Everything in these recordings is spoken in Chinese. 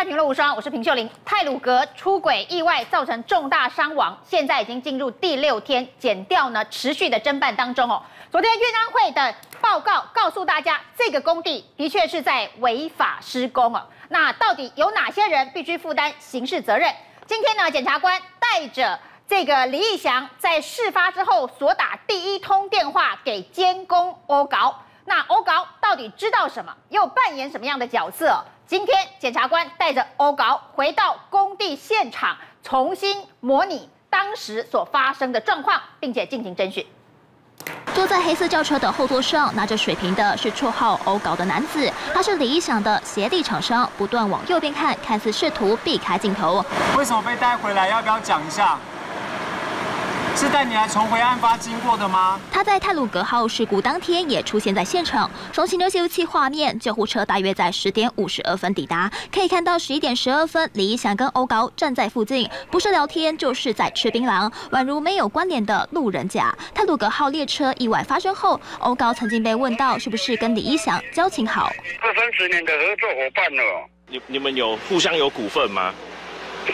大家评论无双，我是平秀玲。太鲁阁出轨意外造成重大伤亡，现在已经进入第六天，减掉呢持续的侦办当中哦。昨天运安会的报告告诉大家，这个工地的确是在违法施工哦。那到底有哪些人必须负担刑事责任？今天呢，检察官带着这个李义祥在事发之后所打第一通电话给监工欧高，那欧高到底知道什么，又扮演什么样的角色？今天检察官带着欧高回到工地现场，重新模拟当时所发生的状况，并且进行侦讯。坐在黑色轿车的后座上，拿着水瓶的是绰号欧搞的男子，他是李义祥的协力厂商，不断往右边看，看似试图避开镜头。为什么被带回来？要不要讲一下？是带你来重回案发经过的吗？他在泰鲁格号事故当天也出现在现场，从行车记录器画面，救护车大约在十点五十二分抵达，可以看到十一点十二分，李一祥跟欧高站在附近，不是聊天就是在吃槟榔，宛如没有关联的路人甲。泰鲁格号列车意外发生后，欧高曾经被问到是不是跟李一祥交情好，二三十年的合作伙伴了。你你们有互相有股份吗？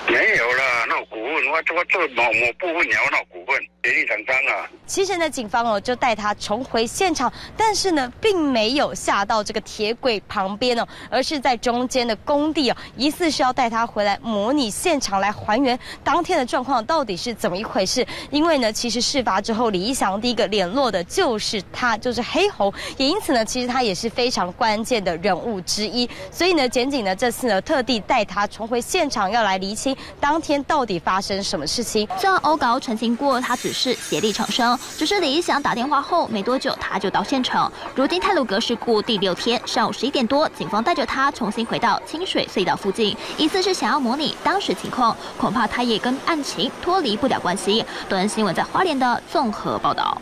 没有啦，那股份我我做某某部分有那股份，协议厂商啊。其实呢，警方哦就带他重回现场，但是呢，并没有下到这个铁轨旁边哦，而是在中间的工地哦，疑似是要带他回来模拟现场来还原当天的状况到底是怎么一回事。因为呢，其实事发之后，李一祥第一个联络的就是他，就是黑猴，也因此呢，其实他也是非常关键的人物之一。所以呢，检警呢这次呢特地带他重回现场，要来理清。当天到底发生什么事情？虽然欧高澄清过，他只是协力厂商，只是李一祥打电话后没多久，他就到现场。如今泰鲁格事故第六天上午十一点多，警方带着他重新回到清水隧道附近，疑似是想要模拟当时情况，恐怕他也跟案情脱离不了关系。多恩新闻在花莲的综合报道。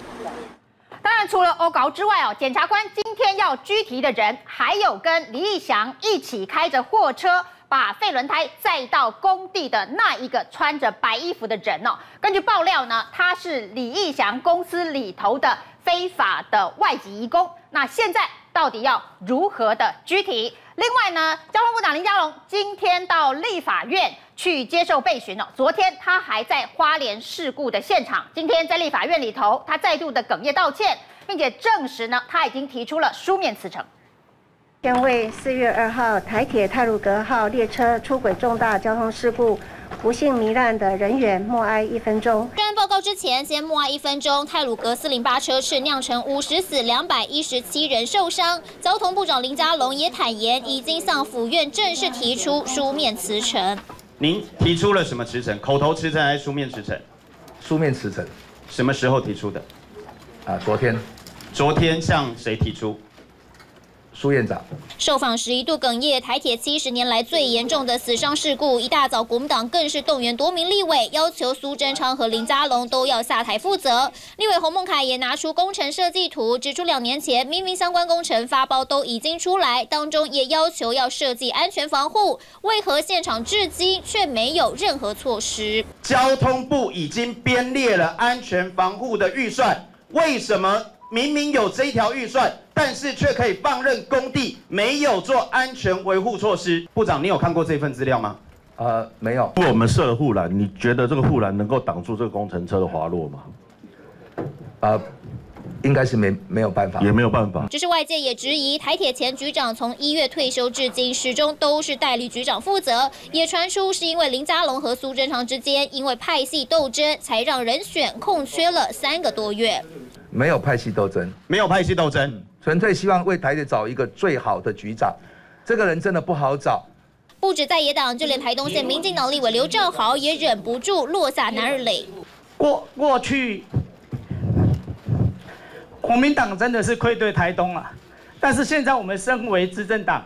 当然，除了欧高之外哦，检察官今天要拘提的人，还有跟李义祥一起开着货车。把废轮胎载到工地的那一个穿着白衣服的人哦，根据爆料呢，他是李义祥公司里头的非法的外籍移工。那现在到底要如何的拘提？另外呢，交通部长林佳龙今天到立法院去接受备询哦。昨天他还在花莲事故的现场，今天在立法院里头，他再度的哽咽道歉，并且证实呢，他已经提出了书面辞呈。将为四月二号台铁泰鲁格号列车出轨重大交通事故不幸罹难的人员默哀一分钟。专案报告之前，先默哀一分钟。泰鲁格四零八车次酿成五十死两百一十七人受伤。交通部长林佳龙也坦言，已经向府院正式提出书面辞呈。您提出了什么辞呈？口头辞呈还是书面辞呈？书面辞呈。什么时候提出的？啊，昨天。昨天向谁提出？苏院长受访时一度哽咽，台铁七十年来最严重的死伤事故，一大早国民党更是动员多名立委，要求苏贞昌和林佳龙都要下台负责。立委洪孟楷也拿出工程设计图，指出两年前明明相关工程发包都已经出来，当中也要求要设计安全防护，为何现场至今却没有任何措施？交通部已经编列了安全防护的预算，为什么？明明有这一条预算，但是却可以放任工地没有做安全维护措施。部长，你有看过这份资料吗？呃，没有。我们设了护栏，你觉得这个护栏能够挡住这个工程车的滑落吗？呃。应该是没没有办法，也没有办法。只是外界也质疑，台铁前局长从一月退休至今，始终都是代理局长负责。也传出是因为林佳龙和苏贞昌之间因为派系斗争，才让人选空缺了三个多月。没有派系斗争，没有派系斗争，纯粹希望为台北找一个最好的局长。这个人真的不好找。不止在野党，就连台东县民进党立委刘正豪也忍不住落下男儿泪。过过去。国民党真的是愧对台东啊，但是现在我们身为执政党，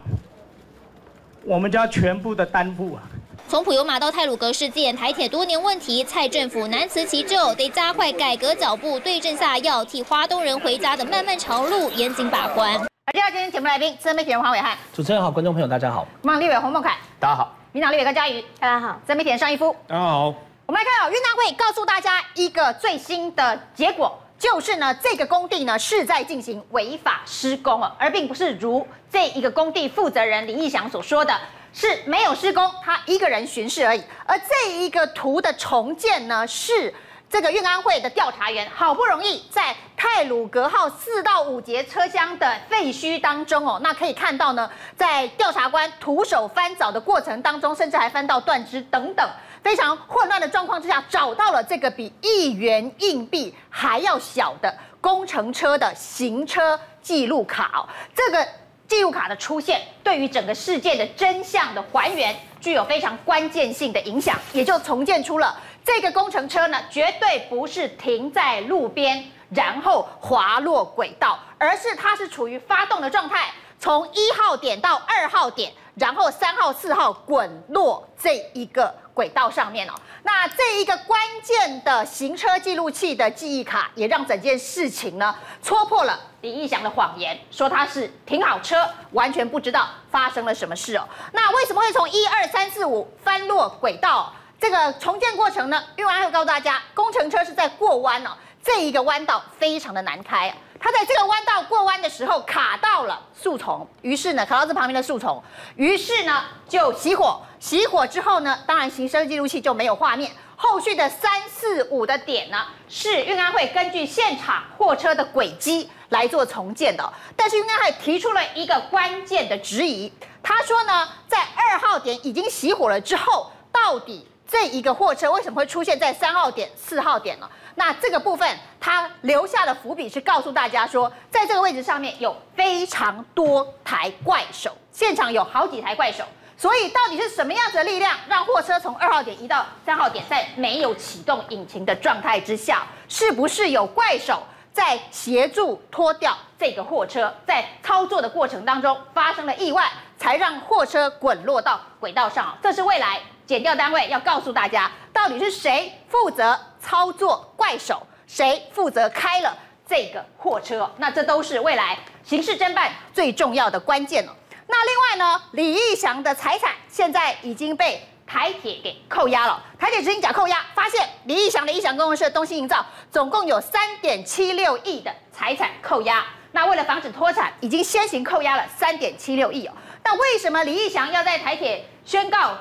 我们就要全部的担负啊！从普悠玛到泰鲁格事件，台铁多年问题，蔡政府难辞其咎，得加快改革脚步，对症下药，替花东人回家的漫漫长路严谨把关。而第二今天节目来宾，资深媒体人黄伟汉，主持人好，观众朋友大家好。民进党立委洪孟楷，大家好。民进党立委高嘉瑜，大家好。资深媒体人尚一夫，大家好。我们来看哦，运大会告诉大家一个最新的结果。就是呢，这个工地呢是在进行违法施工哦，而并不是如这一个工地负责人林义祥所说的，是没有施工，他一个人巡视而已。而这一个图的重建呢，是这个运安会的调查员好不容易在泰鲁阁号四到五节车厢的废墟当中哦，那可以看到呢，在调查官徒手翻找的过程当中，甚至还翻到断肢等等，非常混乱的状况之下，找到了这个比一元硬币还要小的工程车的行车记录卡哦，这个。记录卡的出现，对于整个事件的真相的还原，具有非常关键性的影响，也就重建出了这个工程车呢，绝对不是停在路边然后滑落轨道，而是它是处于发动的状态，从一号点到二号点，然后三号、四号滚落这一个轨道上面哦。那这一个关键的行车记录器的记忆卡，也让整件事情呢戳破了。李义祥的谎言说他是停好车，完全不知道发生了什么事哦。那为什么会从一二三四五翻落轨道？这个重建过程呢？运安会告诉大家，工程车是在过弯哦，这一个弯道非常的难开啊。他在这个弯道过弯的时候卡到了树丛，于是呢卡到这旁边的树丛，于是呢就熄火。熄火之后呢，当然行车记录器就没有画面。后续的三四五的点呢，是运安会根据现场货车的轨迹。来做重建的，但是运安会提出了一个关键的质疑。他说呢，在二号点已经熄火了之后，到底这一个货车为什么会出现在三号点、四号点呢？那这个部分它留下的伏笔是告诉大家说，在这个位置上面有非常多台怪手，现场有好几台怪手，所以到底是什么样子的力量让货车从二号点移到三号点，在没有启动引擎的状态之下，是不是有怪手？在协助拖掉这个货车，在操作的过程当中发生了意外，才让货车滚落到轨道上。这是未来减掉单位要告诉大家，到底是谁负责操作怪手，谁负责开了这个货车？那这都是未来刑事侦办最重要的关键了。那另外呢，李义祥的财产现在已经被。台铁给扣押了，台铁执行假扣押，发现李义祥的义祥工程社东兴营造总共有三点七六亿的财产扣押。那为了防止脱产，已经先行扣押了三点七六亿哦。那为什么李义祥要在台铁宣告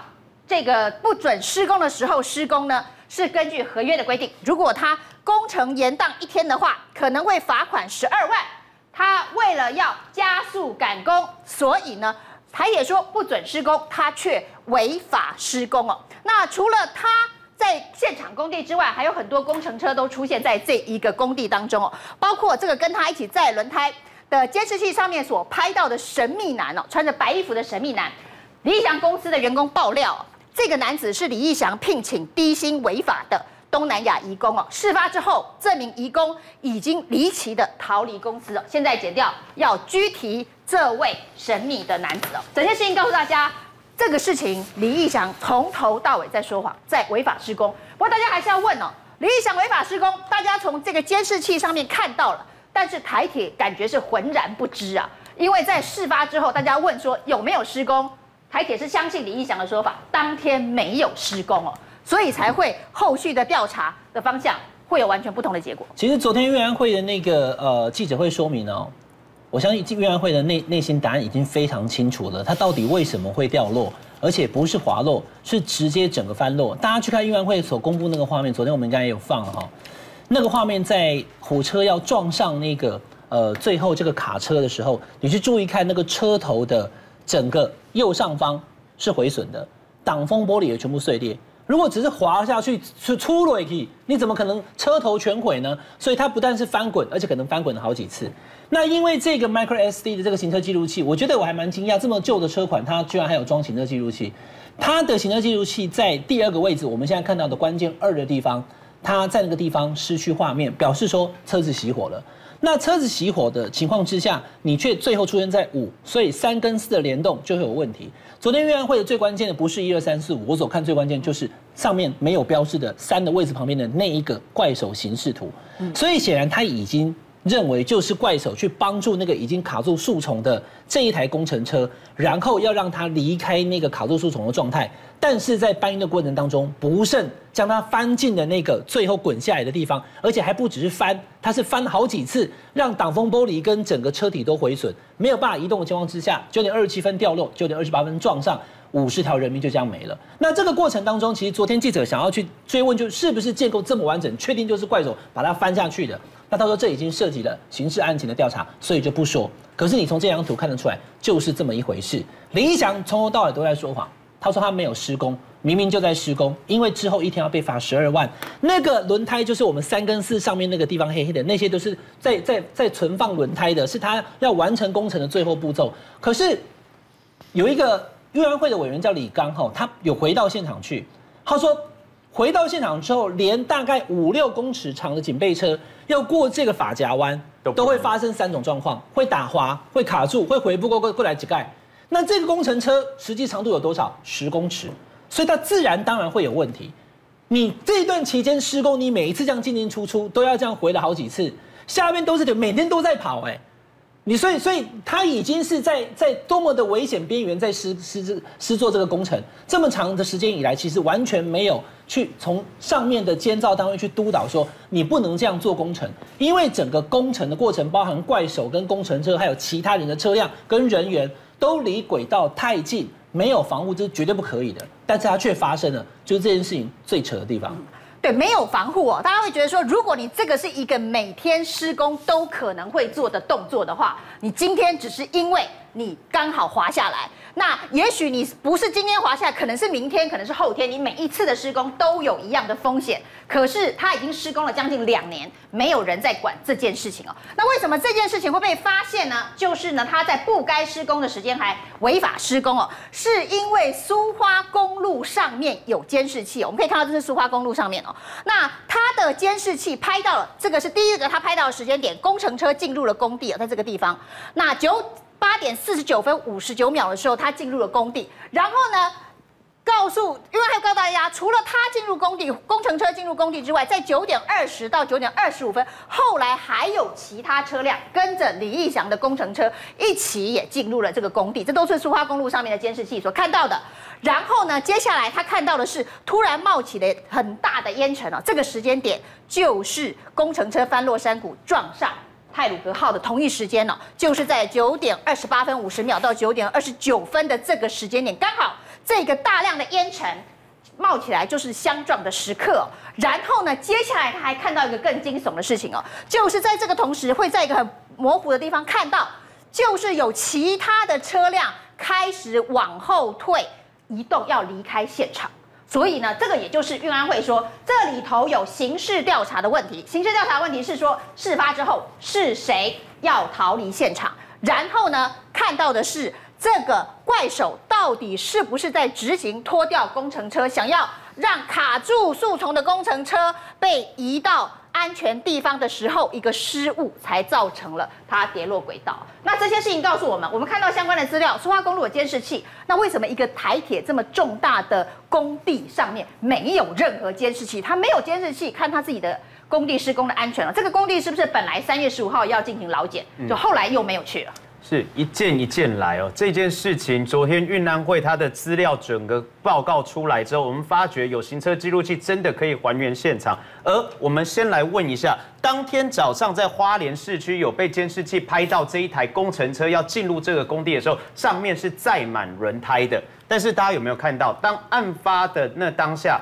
这个不准施工的时候施工呢？是根据合约的规定，如果他工程延宕一天的话，可能会罚款十二万。他为了要加速赶工，所以呢。台也说不准施工，他却违法施工哦。那除了他在现场工地之外，还有很多工程车都出现在这一个工地当中哦。包括这个跟他一起载轮胎的监视器上面所拍到的神秘男哦，穿着白衣服的神秘男。理想公司的员工爆料，这个男子是李义祥聘请低薪违法的东南亚移工哦。事发之后，这名移工已经离奇的逃离公司了。现在剪掉要拘提。这位神秘的男子哦，整件事情告诉大家，这个事情李义祥从头到尾在说谎，在违法施工。不过大家还是要问哦，李义祥违法施工，大家从这个监视器上面看到了，但是台铁感觉是浑然不知啊，因为在事发之后，大家问说有没有施工，台铁是相信李义祥的说法，当天没有施工哦，所以才会后续的调查的方向会有完全不同的结果。其实昨天运安会的那个呃记者会说明哦。我相信运安会的内内心答案已经非常清楚了，它到底为什么会掉落，而且不是滑落，是直接整个翻落。大家去看运安会所公布那个画面，昨天我们应该也有放哈，那个画面在火车要撞上那个呃最后这个卡车的时候，你去注意看那个车头的整个右上方是毁损的，挡风玻璃也全部碎裂。如果只是滑下去出出了去，你怎么可能车头全毁呢？所以它不但是翻滚，而且可能翻滚了好几次。那因为这个 micro SD 的这个行车记录器，我觉得我还蛮惊讶，这么旧的车款，它居然还有装行车记录器。它的行车记录器在第二个位置，我们现在看到的关键二的地方，它在那个地方失去画面，表示说车子熄火了。那车子熄火的情况之下，你却最后出现在五，所以三跟四的联动就会有问题。昨天运安会的最关键的不是一二三四五，我所看最关键就是上面没有标示的三的位置旁边的那一个怪手形式图，所以显然它已经。认为就是怪手去帮助那个已经卡住树丛的这一台工程车，然后要让它离开那个卡住树丛的状态，但是在搬运的过程当中，不慎将它翻进了那个最后滚下来的地方，而且还不只是翻，它是翻好几次，让挡风玻璃跟整个车体都毁损，没有办法移动的情况之下，九点二十七分掉落，九点二十八分撞上，五十条人命就这样没了。那这个过程当中，其实昨天记者想要去追问，就是不是建构这么完整，确定就是怪手把它翻下去的？那他说这已经涉及了刑事案情的调查，所以就不说。可是你从这张图看得出来，就是这么一回事。林义祥从头到尾都在说谎，他说他没有施工，明明就在施工，因为之后一天要被罚十二万。那个轮胎就是我们三跟四上面那个地方黑黑的，那些都是在在在存放轮胎的，是他要完成工程的最后步骤。可是有一个运安会的委员叫李刚哈，他有回到现场去，他说。回到现场之后，连大概五六公尺长的警备车要过这个法夹弯，都会发生三种状况：会打滑、会卡住、会回不过过过来几盖。那这个工程车实际长度有多少？十公尺，所以它自然当然会有问题。你这段期间施工，你每一次这样进进出出都要这样回了好几次，下面都是每天都在跑哎。你所以，所以他已经是在在多么的危险边缘在施施施做这个工程，这么长的时间以来，其实完全没有去从上面的监造单位去督导说你不能这样做工程，因为整个工程的过程包含怪手跟工程车还有其他人的车辆跟人员都离轨道太近，没有防护，这是绝对不可以的。但是它却发生了，就是这件事情最扯的地方。对，没有防护哦，大家会觉得说，如果你这个是一个每天施工都可能会做的动作的话，你今天只是因为你刚好滑下来。那也许你不是今天滑下来，可能是明天，可能是后天，你每一次的施工都有一样的风险。可是他已经施工了将近两年，没有人在管这件事情哦。那为什么这件事情会被发现呢？就是呢，他在不该施工的时间还违法施工哦，是因为苏花公路上面有监视器。我们可以看到这是苏花公路上面哦，那他的监视器拍到了，这个是第一个他拍到的时间点，工程车进入了工地哦，在这个地方，那九。八点四十九分五十九秒的时候，他进入了工地。然后呢，告诉，因为还有告诉大家，除了他进入工地，工程车进入工地之外，在九点二十到九点二十五分，后来还有其他车辆跟着李义祥的工程车一起也进入了这个工地。这都是苏花公路上面的监视器所看到的。然后呢，接下来他看到的是突然冒起的很大的烟尘哦，这个时间点就是工程车翻落山谷撞上。泰鲁阁号的同一时间呢，就是在九点二十八分五十秒到九点二十九分的这个时间点，刚好这个大量的烟尘冒起来，就是相撞的时刻。然后呢，接下来他还看到一个更惊悚的事情哦，就是在这个同时，会在一个很模糊的地方看到，就是有其他的车辆开始往后退移动，要离开现场。所以呢，这个也就是运安会说，这里头有刑事调查的问题。刑事调查问题是说，事发之后是谁要逃离现场？然后呢，看到的是这个怪手到底是不是在执行拖掉工程车，想要让卡住树丛的工程车被移到。安全地方的时候，一个失误才造成了它跌落轨道。那这些事情告诉我们，我们看到相关的资料，苏花公路的监视器。那为什么一个台铁这么重大的工地上面没有任何监视器？它没有监视器，看它自己的工地施工的安全了。这个工地是不是本来三月十五号要进行老检，就后来又没有去了？是一件一件来哦。这件事情，昨天运安会它的资料整个报告出来之后，我们发觉有行车记录器真的可以还原现场。而我们先来问一下，当天早上在花莲市区有被监视器拍到这一台工程车要进入这个工地的时候，上面是载满轮胎的。但是大家有没有看到，当案发的那当下，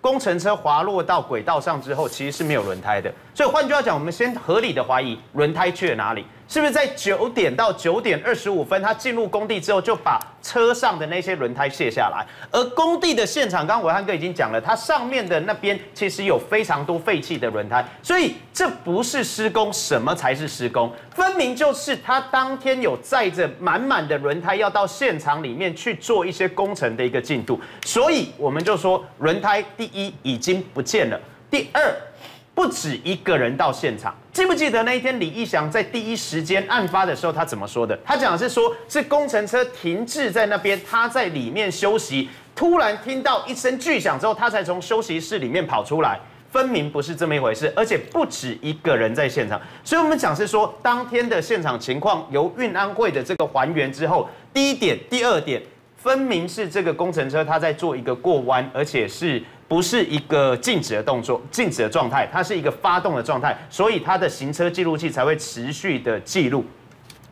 工程车滑落到轨道上之后，其实是没有轮胎的。所以换句话讲，我们先合理的怀疑轮胎去了哪里。是不是在九点到九点二十五分，他进入工地之后就把车上的那些轮胎卸下来？而工地的现场，刚刚暐瀚哥已经讲了，它上面的那边其实有非常多废弃的轮胎，所以这不是施工，什么才是施工？分明就是他当天有载着满满的轮胎要到现场里面去做一些工程的一个进度，所以我们就说轮胎第一已经不见了，第二。不止一个人到现场，记不记得那一天李义祥在第一时间案发的时候，他怎么说的？他讲的是说，是工程车停滞在那边，他在里面休息，突然听到一声巨响之后，他才从休息室里面跑出来，分明不是这么一回事，而且不止一个人在现场。所以我们讲是说，当天的现场情况由运安会的这个还原之后，第一点、第二点，分明是这个工程车他在做一个过弯，而且是。不是一个静止的动作，静止的状态，它是一个发动的状态，所以它的行车记录器才会持续的记录。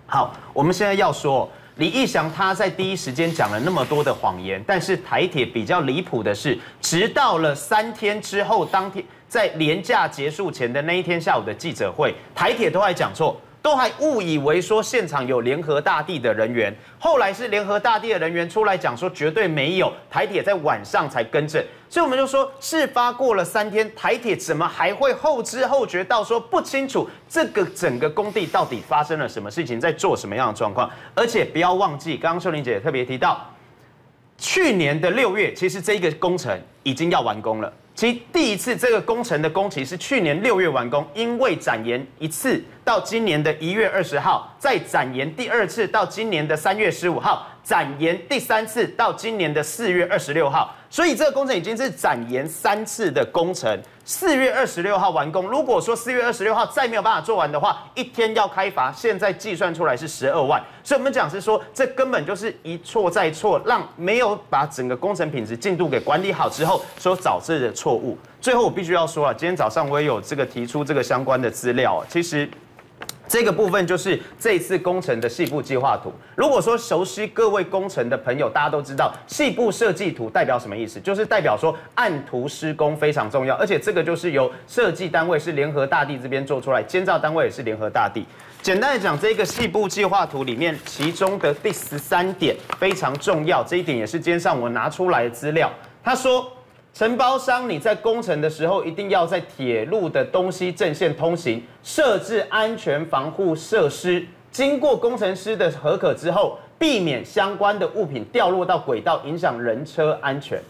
好，我们现在要说，李义祥他在第一时间讲了那么多的谎言，但是台铁比较离谱的是，直到了三天之后，当天在连假结束前的那一天下午的记者会，台铁都还讲错。都还误以为说现场有联合大地的人员，后来是联合大地的人员出来讲说绝对没有，台铁在晚上才更正，所以我们就说事发过了三天，台铁怎么还会后知后觉到说不清楚这个整个工地到底发生了什么事情，在做什么样的状况？而且不要忘记，刚刚秀玲姐也特别提到，去年的六月，其实这个工程已经要完工了。其第一次这个工程的工期是去年六月完工，因为展延一次到今年的一月二十号，再展延第二次到今年的三月十五号，展延第三次到今年的四月二十六号。所以这个工程已经是展延三次的工程，四月二十六号完工。如果说四月二十六号再没有办法做完的话，一天要开罚，现在计算出来是十二万。所以我们讲是说，这根本就是一错再错，让没有把整个工程品质进度给管理好之后所导致的错误。最后我必须要说啊，今天早上我也有这个提出这个相关的资料，其实。这个部分就是这次工程的细部计划图。如果说熟悉各位工程的朋友，大家都知道细部设计图代表什么意思？就是代表说按图施工非常重要，而且这个就是由设计单位是联合大地这边做出来，监造单位也是联合大地。简单的讲，这个细部计划图里面，其中的第十三点非常重要，这一点也是今天上午拿出来的资料。他说。承包商，你在工程的时候，一定要在铁路的东西正线通行，设置安全防护设施，经过工程师的核可之后，避免相关的物品掉落到轨道，影响人车安全。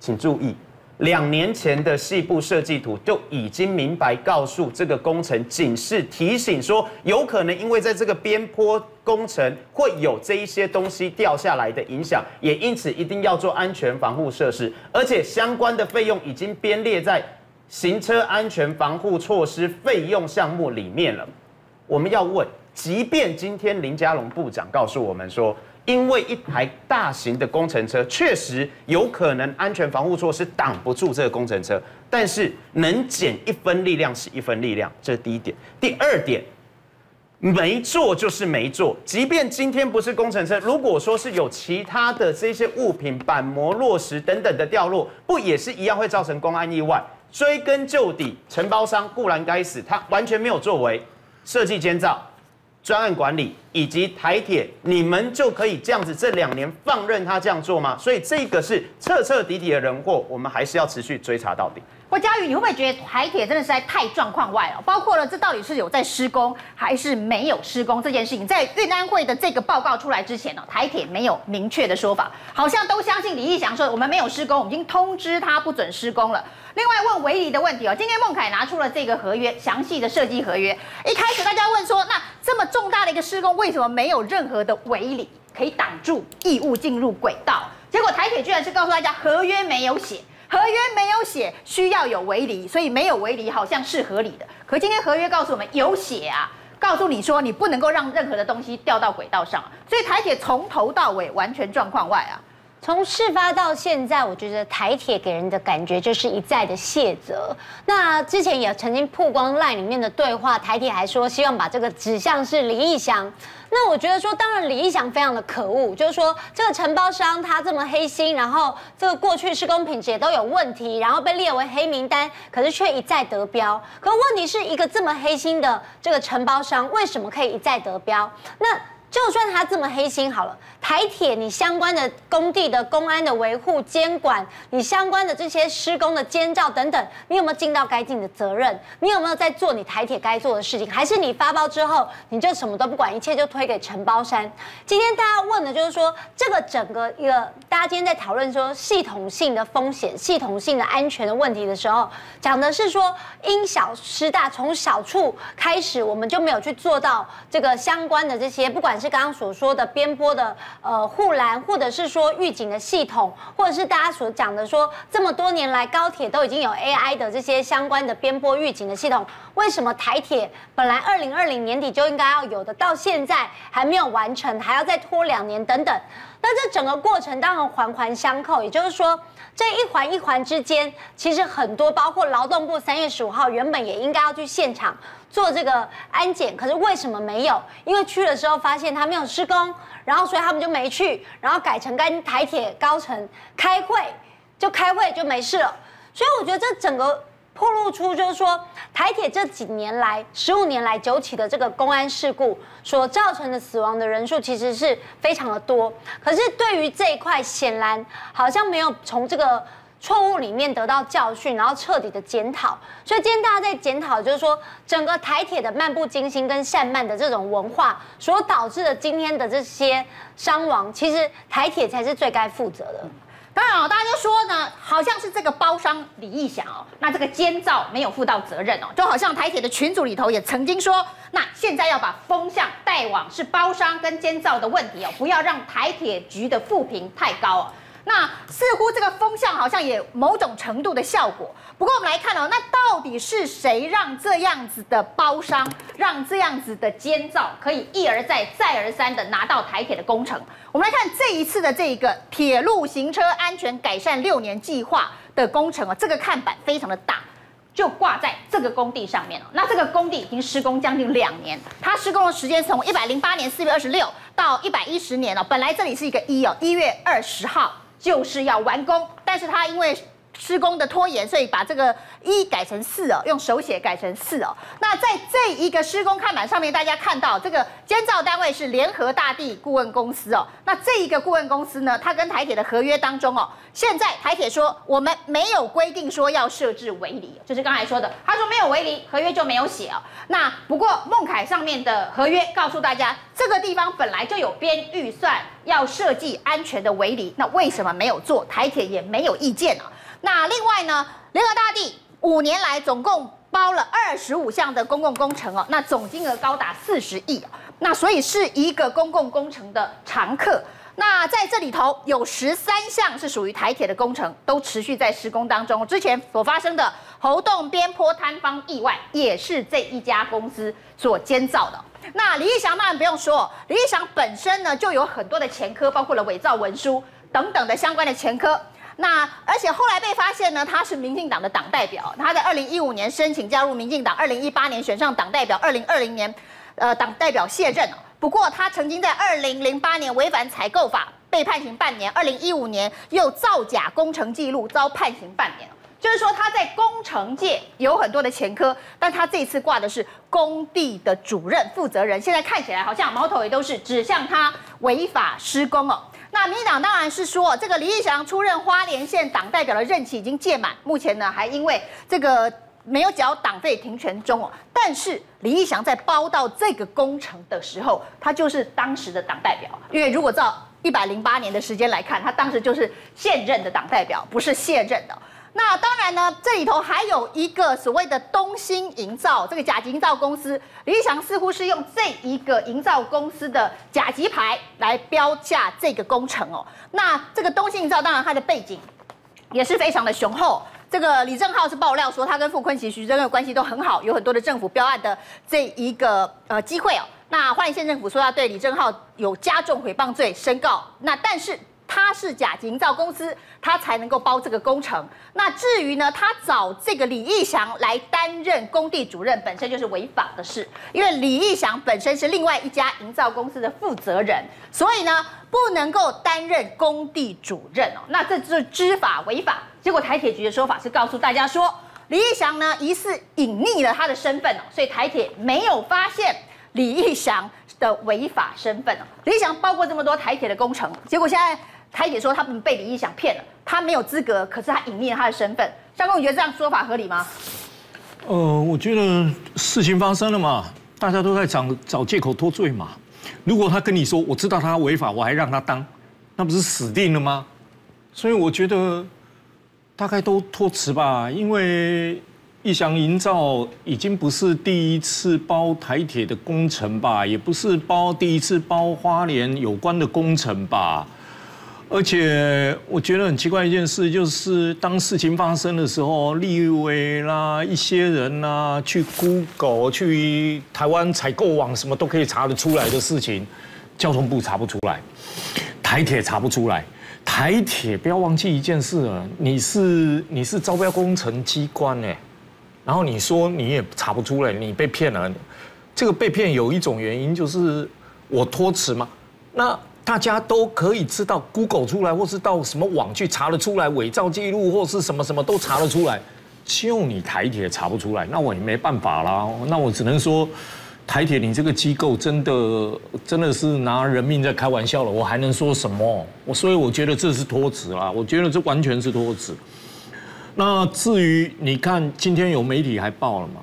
请注意。两年前的细部设计图就已经明白告诉这个工程警示提醒说，有可能因为在这个边坡工程会有这一些东西掉下来的影响，也因此一定要做安全防护设施，而且相关的费用已经编列在行车安全防护措施费用项目里面了。我们要问，即便今天林佳龙部长告诉我们说，因为一台大型的工程车确实有可能安全防护措施挡不住这个工程车，但是能减一分力量是一分力量，这是第一点。第二点，没做就是没做，即便今天不是工程车，如果说是有其他的这些物品、板模、落石等等的掉落，不也是一样会造成公安意外？追根究底，承包商固然该死，他完全没有作为，设计监造。专案管理以及台铁，你们就可以这样子这两年放任他这样做吗？所以这个是彻彻底底的人祸，我们还是要持续追查到底。郭嘉宇，你会不会觉得台铁真的是在太状况外了？包括了这到底是有在施工还是没有施工这件事情，在运安会的这个报告出来之前呢，台铁没有明确的说法，好像都相信李义祥说我们没有施工，我们已经通知他不准施工了。另外问围篱的问题哦，今天孟凯拿出了这个合约，详细的设计合约。一开始大家问说，那这么重大的一个施工，为什么没有任何的围篱可以挡住异物进入轨道？结果台铁居然是告诉大家，合约没有写，合约没有写需要有违离，所以没有违离好像是合理的。可今天合约告诉我们有写啊，告诉你说你不能够让任何的东西掉到轨道上，所以台铁从头到尾完全状况外啊。从事发到现在，我觉得台铁给人的感觉就是一再的卸责。那之前也曾经曝光 LINE 里面的对话，台铁还说希望把这个指向是李义祥。那我觉得说，当然李义祥非常的可恶，就是说这个承包商他这么黑心，然后这个过去施工品质也都有问题，然后被列为黑名单，可是却一再得标。可问题是一个这么黑心的这个承包商，为什么可以一再得标？那就算他这么黑心好了。台铁，你相关的工地的公安的维护监管，你相关的这些施工的监照等等，你有没有尽到该尽的责任？你有没有在做你台铁该做的事情？还是你发包之后你就什么都不管，一切就推给承包商？今天大家问的就是说，这个整个一个大家今天在讨论说系统性的风险、系统性的安全的问题的时候，讲的是说因小失大，从小处开始我们就没有去做到这个相关的这些，不管是刚刚所说的边坡的。呃，护栏，或者是说预警的系统，或者是大家所讲的说，这么多年来高铁都已经有 AI 的这些相关的边坡预警的系统，为什么台铁本来二零二零年底就应该要有的，到现在还没有完成，还要再拖两年等等？那这整个过程当然环环相扣，也就是说，这一环一环之间，其实很多，包括劳动部三月十五号原本也应该要去现场做这个安检，可是为什么没有？因为去的时候发现他没有施工，然后所以他们就没去，然后改成跟台铁高层开会，就开会就没事了。所以我觉得这整个。透露出就是说，台铁这几年来、十五年来九起的这个公安事故所造成的死亡的人数，其实是非常的多。可是对于这一块，显然好像没有从这个错误里面得到教训，然后彻底的检讨。所以今天大家在检讨，就是说整个台铁的漫不经心跟散漫的这种文化，所导致的今天的这些伤亡，其实台铁才是最该负责的。当然哦，大家就说呢，好像是这个包商李义祥哦，那这个监造没有负到责任哦，就好像台铁的群组里头也曾经说，那现在要把风向带往是包商跟监造的问题哦，不要让台铁局的负评太高哦。那似乎这个风向好像也某种程度的效果。不过我们来看哦，那到底是谁让这样子的包商，让这样子的监造可以一而再、再而三的拿到台铁的工程？我们来看这一次的这个铁路行车安全改善六年计划的工程啊，这个看板非常的大，就挂在这个工地上面了。那这个工地已经施工将近两年，它施工的时间从一百零八年四月二十六到一百一十年了。本来这里是一个一哦，一月二十号。就是要完工，但是他因为施工的拖延，所以把这个一改成四哦，用手写改成四哦。那在这一个施工看板上面，大家看到这个监造单位是联合大地顾问公司哦。那这一个顾问公司呢，它跟台铁的合约当中哦，现在台铁说我们没有规定说要设置围篱，就是刚才说的，他说没有围篱，合约就没有写哦。那不过孟凯上面的合约告诉大家，这个地方本来就有编预算要设计安全的围篱，那为什么没有做？台铁也没有意见啊。那另外呢，联合大地五年来总共包了二十五项的公共工程哦，那总金额高达四十亿，那所以是一个公共工程的常客。那在这里头有十三项是属于台铁的工程，都持续在施工当中。之前所发生的猴洞边坡坍方意外，也是这一家公司所监造的。那李义祥当然不用说，李义祥本身呢就有很多的前科，包括了伪造文书等等的相关的前科。那而且后来被发现呢，他是民进党的党代表，他在二零一五年申请加入民进党，二零一八年选上党代表，二零二零年，呃，党代表卸任。不过他曾经在二零零八年违反采购法被判刑半年，二零一五年又造假工程记录遭判刑半年。就是说他在工程界有很多的前科，但他这次挂的是工地的主任负责人，现在看起来好像矛头也都是指向他违法施工哦。那民进党当然是说，这个李义祥出任花莲县党代表的任期已经届满，目前呢还因为这个没有缴党费停权中哦。但是李义祥在包到这个工程的时候，他就是当时的党代表，因为如果照一百零八年的时间来看，他当时就是现任的党代表，不是卸任的。那当然呢，这里头还有一个所谓的东兴营造，这个甲级营造公司，李义祥似乎是用这一个营造公司的甲级牌来标价这个工程哦。那这个东兴营造当然它的背景也是非常的雄厚。这个李正浩是爆料说，他跟傅崐萁、徐正月关系都很好，有很多的政府标案的这一个呃机会哦。那花莲县政府说要对李正浩有加重诽谤罪申告，那但是。他是甲级营造公司，他才能够包这个工程。那至于呢，他找这个李义祥来担任工地主任，本身就是违法的事。因为李义祥本身是另外一家营造公司的负责人，所以呢，不能够担任工地主任哦。那这就是知法违法。结果台铁局的说法是告诉大家说，李义祥呢疑似隐匿了他的身份哦，所以台铁没有发现李义祥的违法身份哦。李义祥包括这么多台铁的工程，结果现在。台铁说他们被李义祥骗了，他没有资格，可是他隐匿了他的身份。相公，你觉得这样说法合理吗？呃，我觉得事情发生了嘛，大家都在找找借口脱罪嘛。如果他跟你说我知道他违法，我还让他当，那不是死定了吗？所以我觉得大概都托辞吧，因为义祥营造已经不是第一次包台铁的工程吧，也不是包第一次包花莲有关的工程吧。而且我觉得很奇怪一件事，就是当事情发生的时候，立委啦、一些人呐，去 Google、去台湾采购网什么都可以查得出来的事情，交通部查不出来。台铁查不出来。台铁不要忘记一件事啊，你是你是招标工程机关哎，然后你说你也查不出来，你被骗了。这个被骗有一种原因就是我托词嘛，那大家都可以知道，Google 出来或是到什么网去查得出来伪造记录或是什么什么都查得出来，就你台铁查不出来，那我也没办法啦，那我只能说。台铁，你这个机构真的真的是拿人命在开玩笑了，我还能说什么？我所以我觉得这是托辞啦，我觉得这完全是托辞。那至于你看，今天有媒体还报了嘛？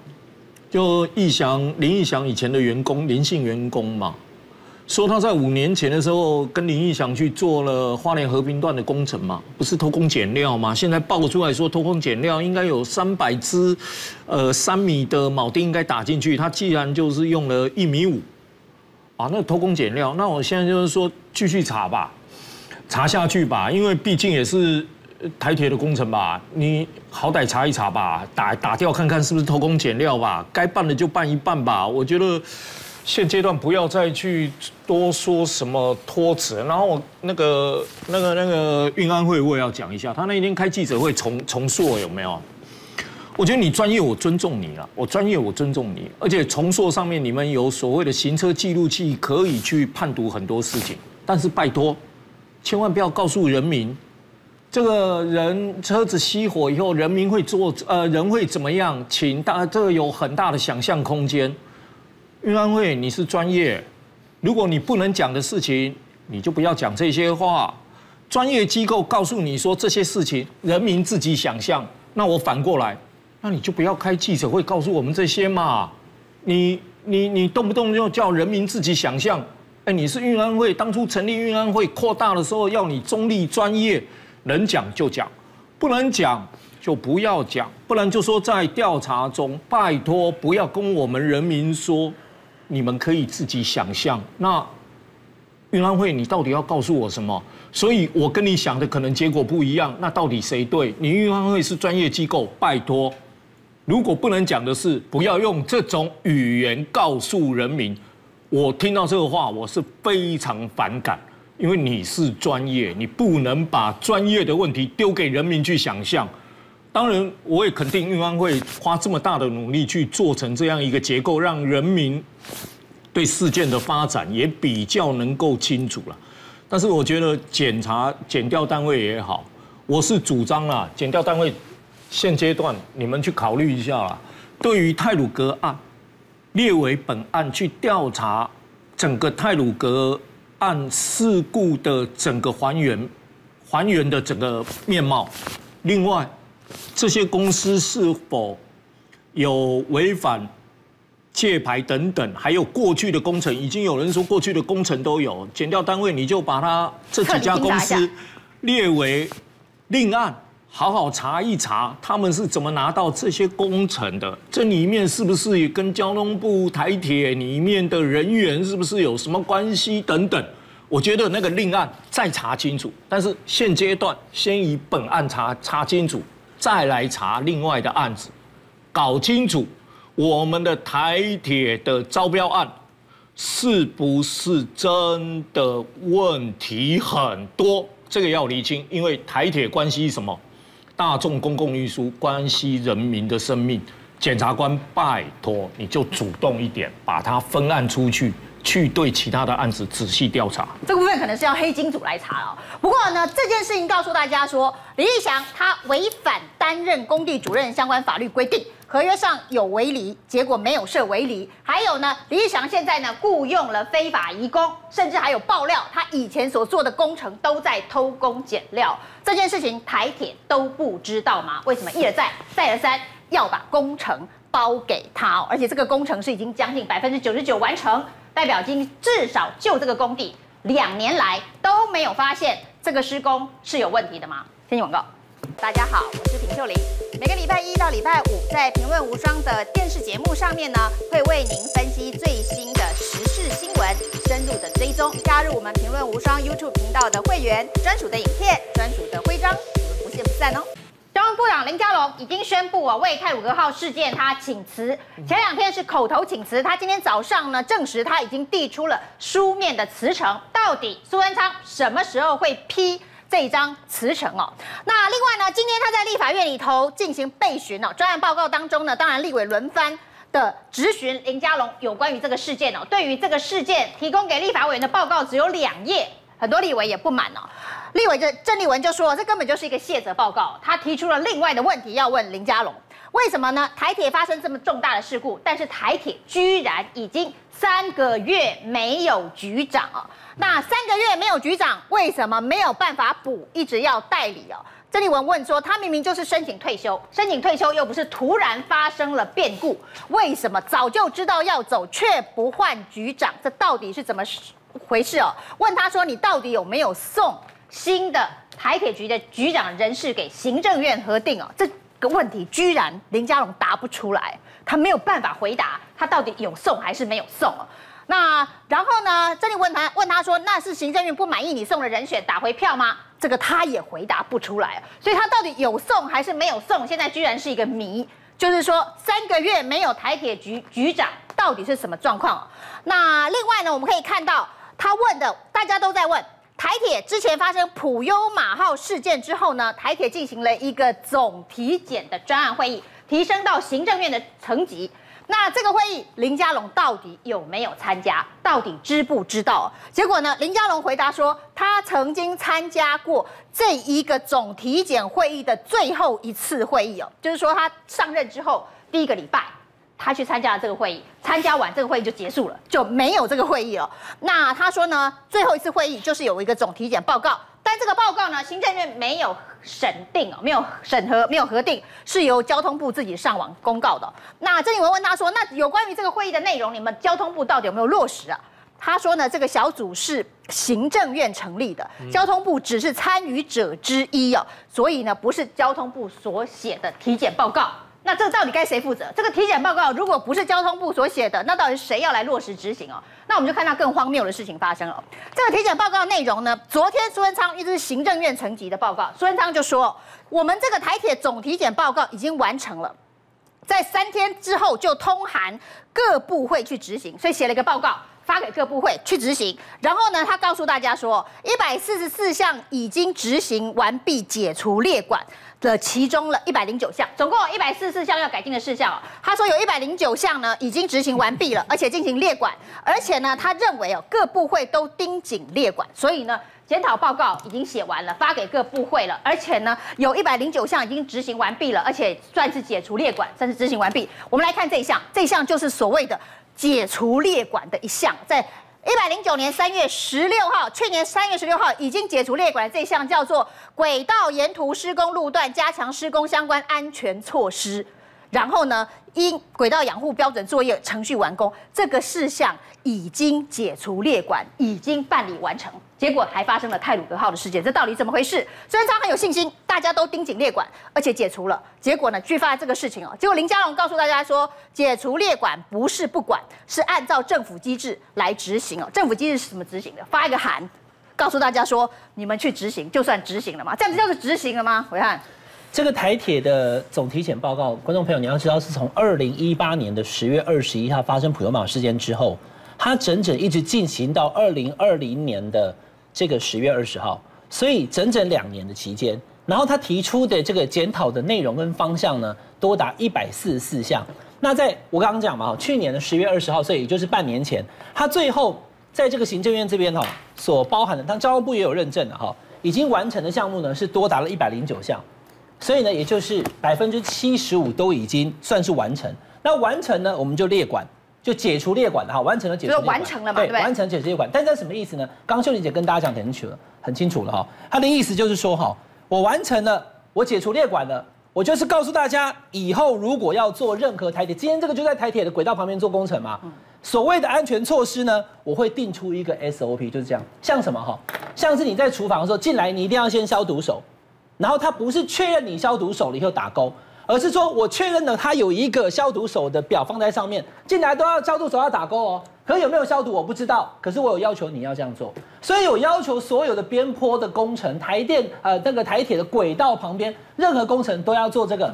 就易翔林易翔以前的员工，林姓员工嘛。说他在五年前的时候跟林义祥去做了花莲和平段的工程嘛，不是偷工减料嘛？现在爆出来说偷工减料，应该有三百支，呃，三米的铆钉应该打进去，他既然就是用了一米五，啊，那偷工减料，那我现在就是说继续查吧，查下去吧，因为毕竟也是台铁的工程吧，你好歹查一查吧，打打掉看看是不是偷工减料吧，该办的就办一办吧，我觉得。现阶段不要再去多说什么托辞，然后那个那个那个运安会我也要讲一下，他那一天开记者会重重塑有没有？我觉得你专业，我尊重你了，我专业，我尊重你，而且重塑上面你们有所谓的行车记录器，可以去判读很多事情，但是拜托，千万不要告诉人民，这个人车子熄火以后，人民会做呃人会怎么样？请大家这个有很大的想象空间。运安会，你是专业，如果你不能讲的事情，你就不要讲这些话。专业机构告诉你说这些事情，人民自己想象。那我反过来，那你就不要开记者会告诉我们这些嘛。你你你动不动就叫人民自己想象。哎，你是运安会，当初成立运安会扩大的时候，要你中立专业，能讲就讲，不能讲就不要讲，不然就说在调查中，拜托不要跟我们人民说。你们可以自己想象，那运安会你到底要告诉我什么？所以我跟你想的可能结果不一样，那到底谁对？你运安会是专业机构，拜托，如果不能讲的是，不要用这种语言告诉人民。我听到这个话，我是非常反感，因为你是专业，你不能把专业的问题丢给人民去想象。当然，我也肯定运安会花这么大的努力去做成这样一个结构，让人民对事件的发展也比较能够清楚了。但是，我觉得检察检调单位也好，我是主张啦，检调单位现阶段你们去考虑一下啦，对于泰鲁格案列为本案去调查整个泰鲁格案事故的整个还原，还原的整个面貌。另外。这些公司是否有违反借牌等等？还有过去的工程，已经有人说过去的工程都有。减掉单位你就把它这几家公司列为另案，好好查一查，他们是怎么拿到这些工程的？这里面是不是也跟交通部台铁里面的人员是不是有什么关系等等？我觉得那个另案再查清楚，但是现阶段先以本案查查清楚。再来查另外的案子，搞清楚我们的台铁的招标案是不是真的问题很多？这个要厘清，因为台铁关系什么？大众公共运输关系人民的生命。检察官，拜托你就主动一点，把它分案出去。去对其他的案子仔细调查，这个部分可能是要黑金组来查哦。不过呢，这件事情告诉大家说，李义祥他违反担任工地主任相关法律规定，合约上有围篱，结果没有设围篱。还有呢，李义祥现在呢雇佣了非法移工，甚至还有爆料，他以前所做的工程都在偷工减料。这件事情台铁都不知道吗？为什么一而再，再而三要把工程包给他？而且这个工程是已经将近百分之九十九完成。代表金至少就这个工地两年来都没有发现这个施工是有问题的吗？先进广告。大家好，我是平秀玲。每个礼拜一到礼拜五，在评论无双的电视节目上面呢，会为您分析最新的时事新闻，深入的追踪。加入我们评论无双 YouTube 频道的会员，专属的影片，专属的徽章，我们不见不散哦。长林佳龙已经宣布啊，为太鲁阁号事件他请辞。前两天是口头请辞，他今天早上呢证实他已经递出了书面的辞呈。到底苏贞昌什么时候会批这一张辞呈哦？那另外呢，今天他在立法院里头进行备询哦，专案报告当中呢，当然立委轮番的质询林佳龙有关于这个事件哦。对于这个事件提供给立法委员的报告只有两页，很多立委也不满哦。立委这郑丽文就说，这根本就是一个卸责报告。他提出了另外的问题要问林佳龙，为什么呢？台铁发生这么重大的事故，但是台铁居然已经三个月没有局长啊？那三个月没有局长，为什么没有办法补？一直要代理哦？郑丽文问说，他明明就是申请退休，申请退休又不是突然发生了变故，为什么早就知道要走却不换局长？这到底是怎么回事哦？问他说，你到底有没有送？新的台铁局的局长人事给行政院核定哦，这个问题居然林佳龙答不出来，他没有办法回答，他到底有送还是没有送哦？那然后呢？这里问他问他说，那是行政院不满意你送的人选打回票吗？这个他也回答不出来，所以他到底有送还是没有送？现在居然是一个谜，就是说三个月没有台铁局局长，到底是什么状况？那另外呢，我们可以看到他问的，大家都在问。台铁之前发生普悠马号事件之后呢，台铁进行了一个总体检的专案会议，提升到行政院的层级。那这个会议，林佳龙到底有没有参加？到底知不知道？结果呢，林佳龙回答说，他曾经参加过这一个总体检会议的最后一次会议哦，就是说他上任之后第一个礼拜。他去参加了这个会议，参加完这个会议就结束了，就没有这个会议了。那他说呢，最后一次会议就是有一个总体检报告，但这个报告呢，行政院没有审定哦，没有审核，没有核定，是由交通部自己上网公告的。那郑丽文问他说，那有关于这个会议的内容，你们交通部到底有没有落实啊？他说呢，这个小组是行政院成立的，交通部只是参与者之一哦，所以呢，不是交通部所写的体检报告。那这到底该谁负责？这个体检报告如果不是交通部所写的，那到底谁要来落实执行哦？那我们就看到更荒谬的事情发生了。这个体检报告内容呢，昨天苏文昌一直是行政院层级的报告，苏文昌就说，我们这个台铁总体检报告已经完成了，在三天之后就通函各部会去执行，所以写了一个报告发给各部会去执行。然后呢，他告诉大家说，一百四十四项已经执行完毕，解除列管。的其中了一百零九项，总共有一百四十四项要改进的事项哦。他说有一百零九项呢已经执行完毕了，而且进行列管，而且呢他认为哦各部会都盯紧列管，所以呢检讨报告已经写完了，发给各部会了，而且呢有一百零九项已经执行完毕了，而且算是解除列管，算是执行完毕。我们来看这一项，这一项就是所谓的解除列管的一项，在。一百零九年三月十六号，去年三月十六号已经解除列管的这项叫做轨道沿途施工路段加强施工相关安全措施，然后呢，因轨道养护标准作业程序完工，这个事项已经解除列管，已经办理完成。结果还发生了泰鲁阁号的事件，这到底怎么回事？苏贞昌很有信心，大家都盯紧列管，而且解除了。结果呢，据发这个事情哦，结果林佳龙告诉大家说，解除列管不是不管，是按照政府机制来执行哦。政府机制是怎么执行的？发一个函，告诉大家说，你们去执行，就算执行了吗？这样子叫做执行了吗？暐瀚，这个台铁的总体检报告，观众朋友你要知道，是从二零一八年的十月二十一号发生普悠玛事件之后，它整整一直进行到二零二零年的。这个十月二十号，所以整整两年的期间，然后他提出的这个检讨的内容跟方向呢，多达一百四十四项。那在我刚刚讲嘛，去年的十月二十号，所以也就是半年前，他最后在这个行政院这边哈所包含的，但交通部也有认证的哈，已经完成的项目呢是多达了一百零九项，所以呢，也就是百分之七十五都已经算是完成。那完成呢，我们就列管。就解除列管的哈，完成了解除列管，完成了嘛？对，完成解除列管。但是这什么意思呢？刚秀玲姐跟大家讲很清楚了，很清楚了哈。她的意思就是说哈，我完成了，我解除列管了，我就是告诉大家，以后如果要做任何台铁，今天这个就在台铁的轨道旁边做工程嘛。所谓的安全措施呢，我会定出一个 SOP，就是这样。像什么哈？像是你在厨房的时候进来，你一定要先消毒手，然后他不是确认你消毒手了以后打勾。而是说，我确认了他有一个消毒手的表放在上面，进来都要消毒手要打勾哦。可有没有消毒我不知道，可是我有要求你要这样做，所以有要求所有的边坡的工程，台电呃那个台铁的轨道旁边任何工程都要做这个。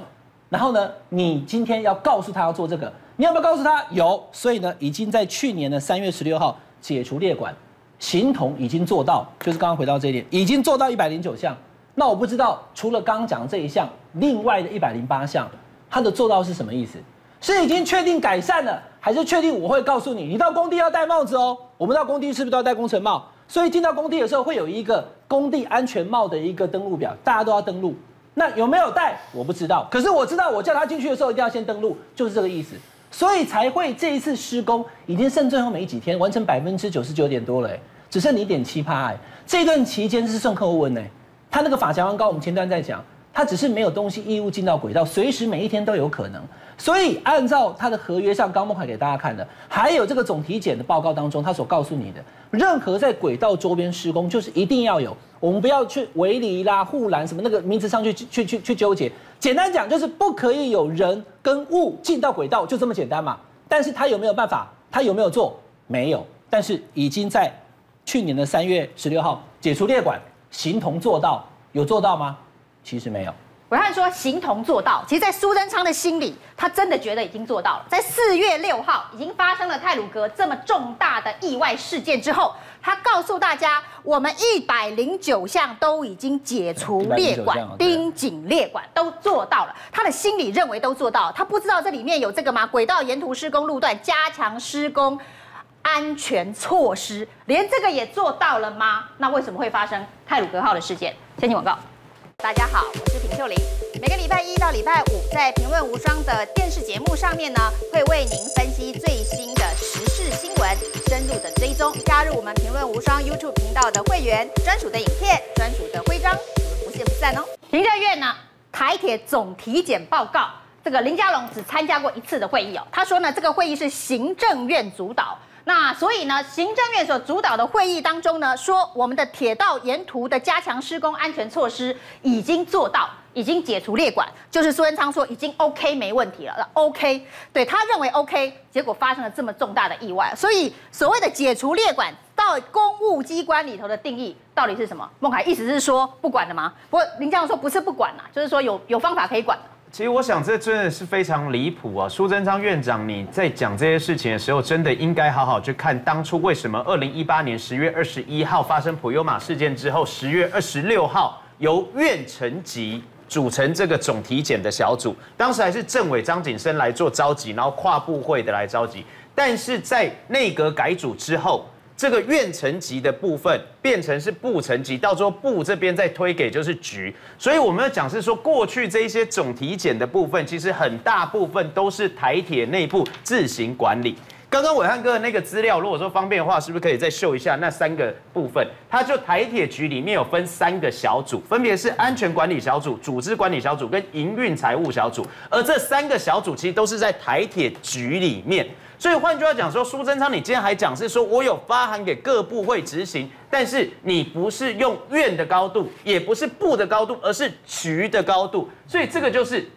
然后呢，你今天要告诉他要做这个，你要不要告诉他？有，所以呢，已经在去年的三月十六号解除列管，形同已经做到，就是刚刚回到这一点，已经做到一百零九项。那我不知道，除了刚刚讲这一项，另外的一百零八项，它的做到是什么意思？是已经确定改善了，还是确定我会告诉你，你到工地要戴帽子哦？我们到工地是不是都要戴工程帽？所以进到工地的时候会有一个工地安全帽的一个登录表，大家都要登录。那有没有带？我不知道。可是我知道，我叫他进去的时候一定要先登录，就是这个意思。所以才会这一次施工已经剩最后没几天，完成百分之九十九点多了，只剩零点七趴。哎，这段期间是送客户温呢。他那个法条很高，我们前段在讲，他只是没有东西义务进到轨道，随时每一天都有可能。所以按照他的合约上，刚孟凯给大家看的，还有这个总体检的报告当中，他所告诉你的，任何在轨道周边施工，就是一定要有。我们不要去围篱啦、护栏什么那个名词上去去去去纠结。简单讲就是不可以有人跟物进到轨道，就这么简单嘛。但是他有没有办法？他有没有做？没有。但是已经在去年的三月十六号解除列管，形同做到。有做到吗？其实没有。暐瀚说形同做到，其实，在苏贞昌的心里，他真的觉得已经做到了。在四月六号已经发生了泰鲁阁这么重大的意外事件之后，他告诉大家，我们一百零九项都已经解除列管、盯紧列管，都做到了。他的心里认为都做到，他不知道这里面有这个吗？轨道沿途施工路段加强施工安全措施，连这个也做到了吗？那为什么会发生泰鲁格号的事件？先进广告。大家好，我是平秀玲。每个礼拜一到礼拜五，在《评论无双》的电视节目上面呢，会为您分析最新的时事新闻，深入的追踪。加入我们《评论无双》YouTube 频道的会员，专属的影片、专属的徽章，我们不见不散哦。行政院呢，台铁总体检报告，这个林佳龙只参加过一次的会议哦。他说呢，这个会议是行政院主导。那所以呢，行政院所主导的会议当中呢，说我们的铁道沿途的加强施工安全措施已经做到，已经解除列管，就是苏贞昌说已经 OK 没问题了，OK，对他认为 OK，结果发生了这么重大的意外，所以所谓的解除列管到公务机关里头的定义到底是什么？孟凯意思是说不管了吗？不过林佳龙说不是不管啦，就是说有有方法可以管。其实我想，这真的是非常离谱啊！苏贞昌院长，你在讲这些事情的时候，真的应该好好去看当初为什么二零一八年十月二十一号发生普悠玛事件之后，十月二十六号由院层级组成这个总体检的小组，当时还是政委张景生来做召集，然后跨部会的来召集，但是在内阁改组之后。这个院层级的部分变成是部层级，到时候部这边再推给就是局，所以我们要讲是说，过去这一些总体检的部分，其实很大部分都是台铁内部自行管理。刚刚暐瀚哥的那个资料，如果说方便的话，是不是可以再秀一下那三个部分？它就台铁局里面有分三个小组，分别是安全管理小组、组织管理小组跟营运财务小组，而这三个小组其实都是在台铁局里面。所以换句话讲说，苏贞昌，你今天还讲是说我有发函给各部会执行，但是你不是用院的高度，也不是部的高度，而是局的高度。所以这个就是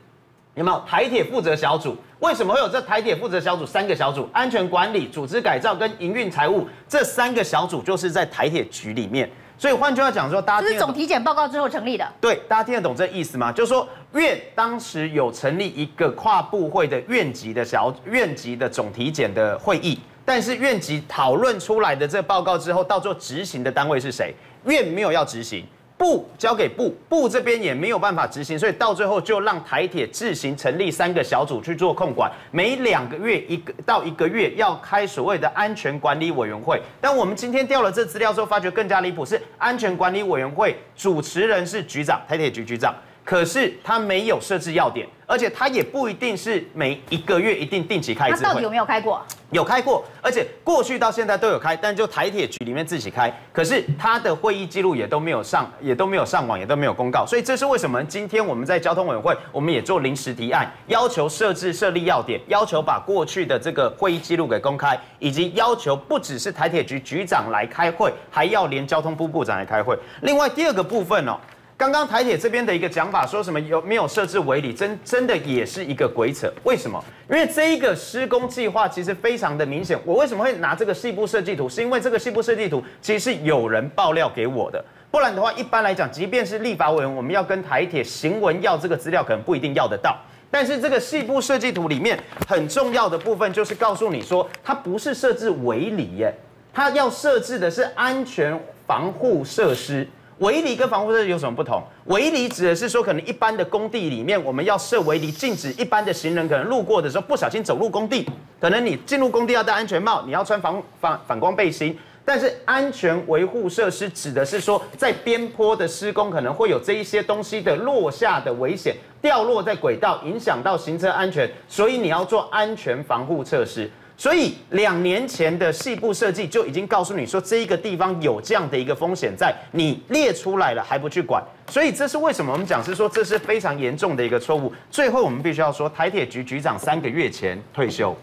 有没有台铁负责小组？为什么会有这台铁负责小组三个小组？安全管理、组织改造跟营运财务这三个小组就是在台铁局里面。所以换句话讲说，大家这是总体检报告之后成立的。对，大家听得懂这意思吗？就是说，院当时有成立一个跨部会的院级的小院级的总体检的会议，但是院级讨论出来的这个报告之后，到最后执行的单位是谁？院没有要执行。部交给部，部这边也没有办法执行，所以到最后就让台铁自行成立三个小组去做控管，每两个月一个到一个月要开所谓的安全管理委员会。但我们今天调了这资料之后，发觉更加离谱，是安全管理委员会主持人是局长，台铁局局长。可是他没有设置要点，而且他也不一定是每一个月一定定期开一次到底有没有开过？有开过，而且过去到现在都有开，但就台铁局里面自己开。可是他的会议记录也都没有上，也都没有上网，也都没有公告。所以这是为什么今天我们在交通委员会，我们也做临时提案，要求设置设立要点，要求把过去的这个会议记录给公开，以及要求不只是台铁局局长来开会，还要连交通部部长来开会。另外第二个部分哦。刚刚台铁这边的一个讲法，说什么有没有设置围篱，真真的也是一个鬼扯。为什么？因为这一个施工计划其实非常的明显。我为什么会拿这个细部设计图？是因为这个细部设计图其实是有人爆料给我的。不然的话，一般来讲，即便是立法委员，我们要跟台铁行文要这个资料，可能不一定要得到。但是这个细部设计图里面很重要的部分，就是告诉你说，它不是设置围篱耶，它要设置的是安全防护设施。围篱跟防护设施有什么不同？围篱指的是说，可能一般的工地里面，我们要设围篱，禁止一般的行人可能路过的时候不小心走入工地，可能你进入工地要戴安全帽，你要穿防反反光背心。但是安全维护设施指的是说，在边坡的施工可能会有这一些东西的落下的危险，掉落在轨道，影响到行车安全，所以你要做安全防护设施。所以两年前的细部设计就已经告诉你说，这一个地方有这样的一个风险在，你列出来了还不去管，所以这是为什么我们讲是说这是非常严重的一个错误。最后我们必须要说，台铁局局长三个月前退休，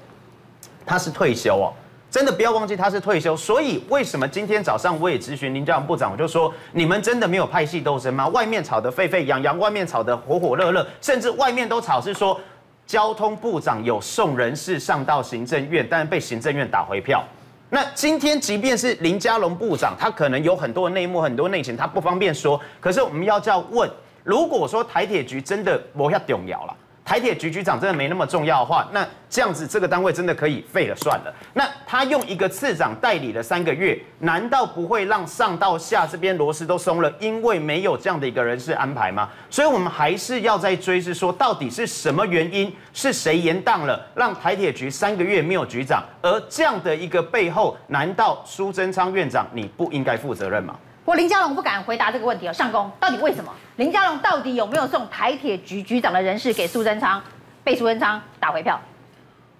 他是退休哦。真的不要忘记他是退休，所以为什么今天早上我也咨询林佳龙部长，我就说你们真的没有派系斗争吗？外面吵得沸沸扬扬，外面吵得火火热热，甚至外面都吵是说交通部长有送人事上到行政院，但是被行政院打回票。那今天即便是林佳龙部长，他可能有很多内幕、很多内情，他不方便说。可是我们要这样问，如果说台铁局真的我要动摇了。台铁局局长真的没那么重要的话，那这样子这个单位真的可以废了算了。那他用一个次长代理了三个月，难道不会让上到下这边螺丝都松了？因为没有这样的一个人事安排吗？所以我们还是要再追，是说到底是什么原因，是谁延宕了，让台铁局三个月没有局长？而这样的一个背后，难道苏贞昌院长你不应该负责任吗？我林佳龙不敢回答这个问题哦，上公到底为什么？林佳龙到底有没有送台铁局局长的人事给苏贞昌，被苏贞昌打回票？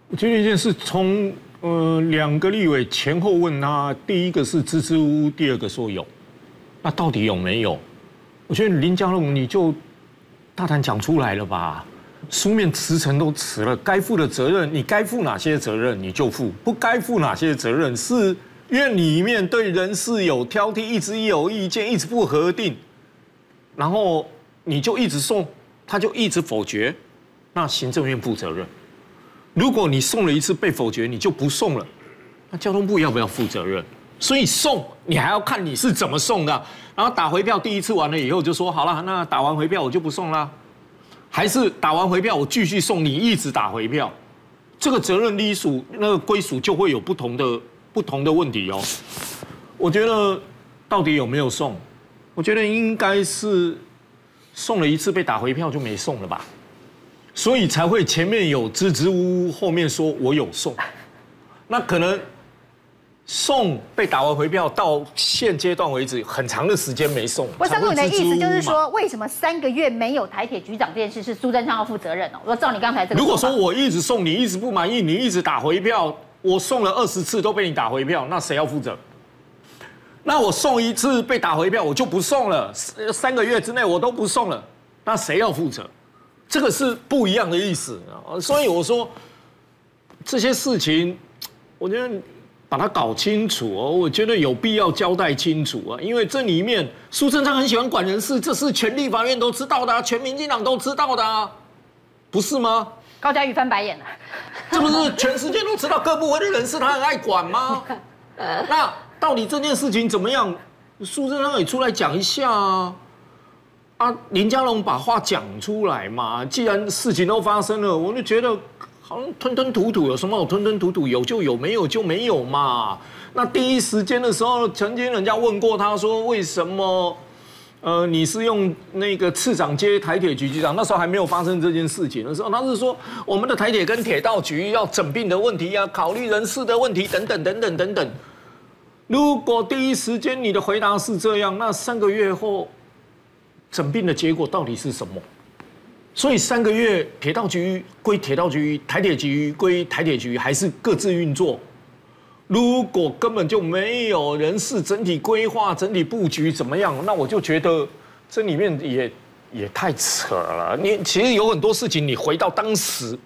我觉得一件事，从呃两个立委前后问他，第一个是支支吾吾，第二个说有，那到底有没有？我觉得林佳龙你就大胆讲出来了吧，书面辞呈都辞了，该负的责任你该负哪些责任你就负，不该负哪些责任是。院里面对人事有挑剔，一直有意见，一直不核定，然后你就一直送，他就一直否决，那行政院负责任。如果你送了一次被否决，你就不送了，那交通部要不要负责任？所以送你还要看你是怎么送的，然后打回票，第一次完了以后就说好了，那打完回票我就不送了，还是打完回票我继续送，你一直打回票，这个责任隶属那个归属就会有不同的。不同的问题哦，我觉得到底有没有送？我觉得应该是送了一次被打回票就没送了吧，所以才会前面有支支吾吾，后面说我有送，那可能送被打完回票到现阶段为止很长的时间没送。我想问你的意思就是说，为什么三个月没有台铁局长这件事是苏贞昌要负责任哦？我说照你刚才这个，如果说我一直送你一直不满意，你一直打回票。我送了二十次都被你打回票，那谁要负责？那我送一次被打回票，我就不送了。三个月之内我都不送了，那谁要负责？这个是不一样的意思啊。所以我说这些事情，我觉得把它搞清楚哦，我觉得有必要交代清楚啊。因为这里面苏贞昌很喜欢管人事，这是全立法院都知道的，全民进党都知道的，不是吗？高嘉瑜翻白眼了，这不是全世界都知道各部委的人事他很爱管吗？那到底这件事情怎么样？苏贞昌也出来讲一下啊！啊，林佳龙把话讲出来嘛。既然事情都发生了，我就觉得好像吞吞吐吐，有什么好吞吞吐吐？有就有，没有就没有嘛。那第一时间的时候，曾经人家问过他说，为什么？呃，你是用那个次长接台铁局局长，那时候还没有发生这件事情的时候，他是说我们的台铁跟铁道局要整并的问题呀，考虑人事的问题等等等等等等。如果第一时间你的回答是这样，那三个月后整并的结果到底是什么？所以三个月铁道局归铁道局，台铁局归台铁局，还是各自运作？如果根本就没有人事整体规划、整体布局怎么样，那我就觉得这里面也也太扯了。你其实有很多事情，你回到当时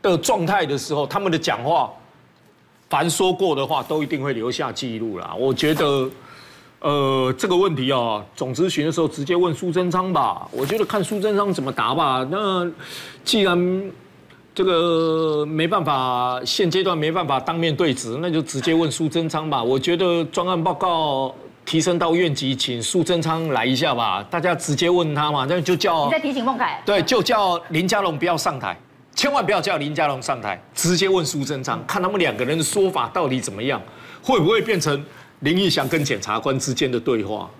的状态的时候，他们的讲话，凡说过的话都一定会留下记录啦。我觉得呃，这个问题啊，总咨询的时候直接问苏贞昌吧。我觉得看苏贞昌怎么答吧。那既然这个没办法，现阶段没办法当面对质，那就直接问苏贞昌吧。我觉得专案报告提升到院级，请苏贞昌来一下吧。大家直接问他嘛，那就叫你在提醒孟凯。对，就叫林佳龙不要上台，千万不要叫林佳龙上台，直接问苏贞昌，看他们两个人的说法到底怎么样，会不会变成？林义祥跟检察官之间的对话，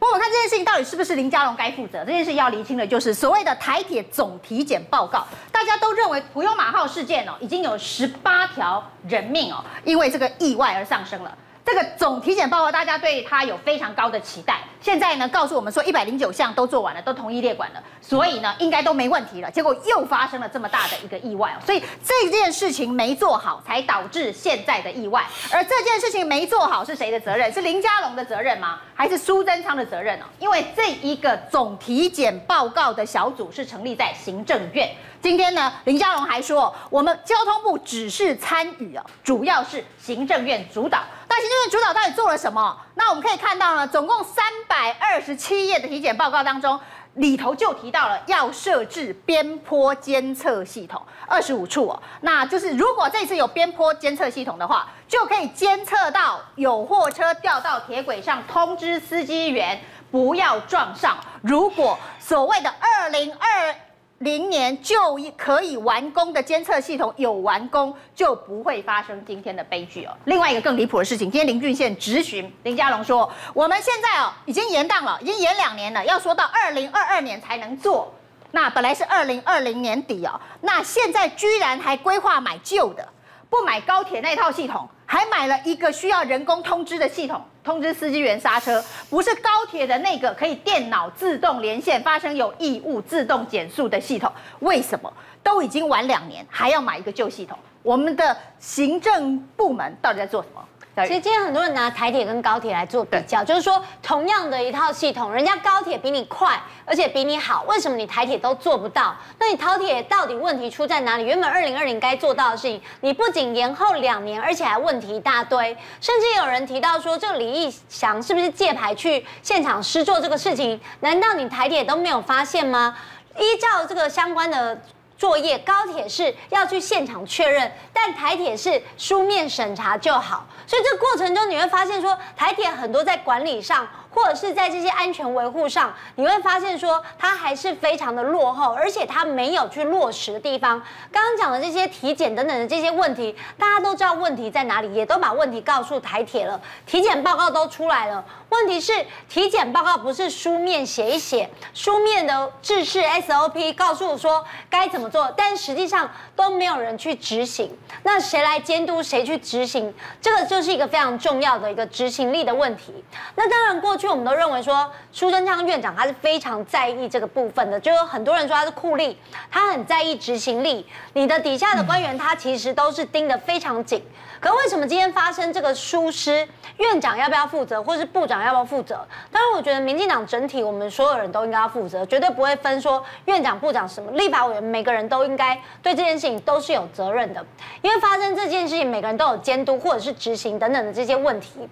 不过我看这件事情到底是不是林佳龙该负责？这件事要厘清的就是所谓的台铁总体检报告。大家都认为普悠马号事件哦，已经有十八条人命哦，因为这个意外而丧生了。这个总体检报告，大家对它有非常高的期待。现在呢，告诉我们说一百零九项都做完了，都同意列管了，所以呢，应该都没问题了。结果又发生了这么大的一个意外哦，所以这件事情没做好，才导致现在的意外。而这件事情没做好是谁的责任？是林佳龙的责任吗？还是苏贞昌的责任呢？因为这一个总体检报告的小组是成立在行政院。今天呢，林佳龙还说，我们交通部只是参与啊，主要是行政院主导。但行政院主导到底做了什么？那我们可以看到呢，总共三百二十七页的体检报告当中，里头就提到了要设置边坡监测系统二十五处哦。那就是如果这次有边坡监测系统的话，就可以监测到有货车掉到铁轨上，通知司机员不要撞上。如果所谓的二零二零年就一可以完工的监测系统有完工，就不会发生今天的悲剧哦。另外一个更离谱的事情，今天林俊宪质询林佳龙说，我们现在哦已经延档了，已经延两年了，要说到二零二二年才能做。那本来是二零二零年底哦，那现在居然还规划买旧的，不买高铁那套系统，还买了一个需要人工通知的系统。通知司机员刹车，不是高铁的那个可以电脑自动连线，发生有异物自动减速的系统，为什么都已经晚两年，还要买一个旧系统？我们的行政部门到底在做什么？其实今天很多人拿台铁跟高铁来做比较，就是说同样的一套系统，人家高铁比你快，而且比你好，为什么你台铁都做不到？那你台铁到底问题出在哪里？原本二零二零该做到的事情，你不仅延后两年，而且还问题一大堆，甚至有人提到说，这个李义祥是不是借牌去现场施做这个事情？难道你台铁都没有发现吗？依照这个相关的。作业高铁是要去现场确认，但台铁是书面审查就好，所以这过程中你会发现说，台铁很多在管理上。或者是在这些安全维护上，你会发现说它还是非常的落后，而且它没有去落实的地方。刚刚讲的这些体检等等的这些问题，大家都知道问题在哪里，也都把问题告诉台铁了，体检报告都出来了。问题是体检报告不是书面写一写，书面的制式 SOP 告诉我说该怎么做，但实际上都没有人去执行。那谁来监督？谁去执行？这个就是一个非常重要的一个执行力的问题。那当然过。去我们都认为说，苏贞昌院长他是非常在意这个部分的，就有很多人说他是酷吏，他很在意执行力。你的底下的官员，他其实都是盯得非常紧。可为什么今天发生这个疏失，院长要不要负责，或是部长要不要负责？当然，我觉得民进党整体我们所有人都应该要负责，绝对不会分说院长、部长什么，立法委员每个人都应该对这件事情都是有责任的，因为发生这件事情，每个人都有监督或者是执行等等的这些问题。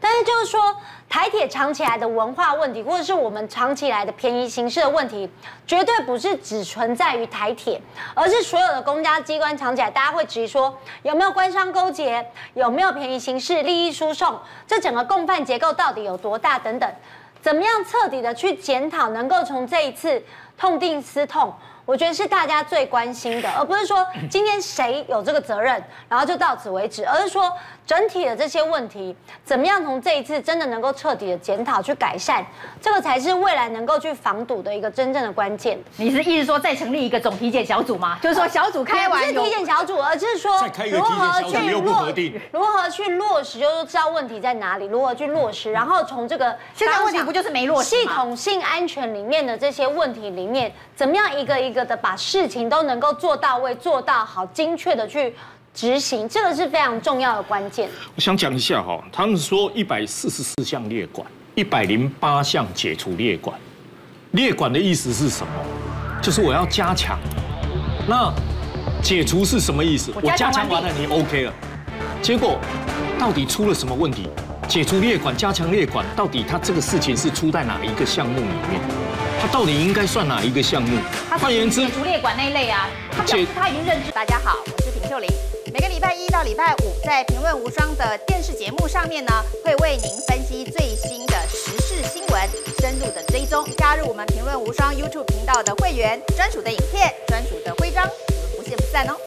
但是就是说，台铁长期来的文化问题，或者是我们长期来的便宜形式的问题，绝对不是只存在于台铁，而是所有的公家机关长期来，大家会质疑说有没有官商勾结，有没有便宜形式、利益输送，这整个共犯结构到底有多大等等，怎么样彻底的去检讨，能够从这一次痛定思痛。我觉得是大家最关心的，而不是说今天谁有这个责任，然后就到此为止，而是说整体的这些问题怎么样从这一次真的能够彻底的检讨去改善，这个才是未来能够去防堵的一个真正的关键。你是意思说再成立一个总体检小组吗？就是说小组开完，不是体检小组，而是说如何去落，如何去落实，就是知道问题在哪里，如何去落实，然后从这个现在问题不就是没落实系统性安全里面的这些问题里面，怎么样一个一个。的把事情都能够做到位、做到好、精确的去执行，这个是非常重要的关键。我想讲一下哈，他们说一百四十四项列管，一百零八项解除列管。列管的意思是什么？就是我要加强。那解除是什么意思？我加强完了，你 OK 了。结果到底出了什么问题？解除列管、加强列管，到底他这个事情是出在哪一个项目里面？他到底应该算哪一个项目？换言之，解除列管那一类啊。他表示他已经认知。大家好，我是平秀琳。每个礼拜一到礼拜五，在评论无双的电视节目上面呢，会为您分析最新的时事新闻，深入的追踪。加入我们评论无双 YouTube 频道的会员，专属的影片、专属的徽章，我们不见不散哦。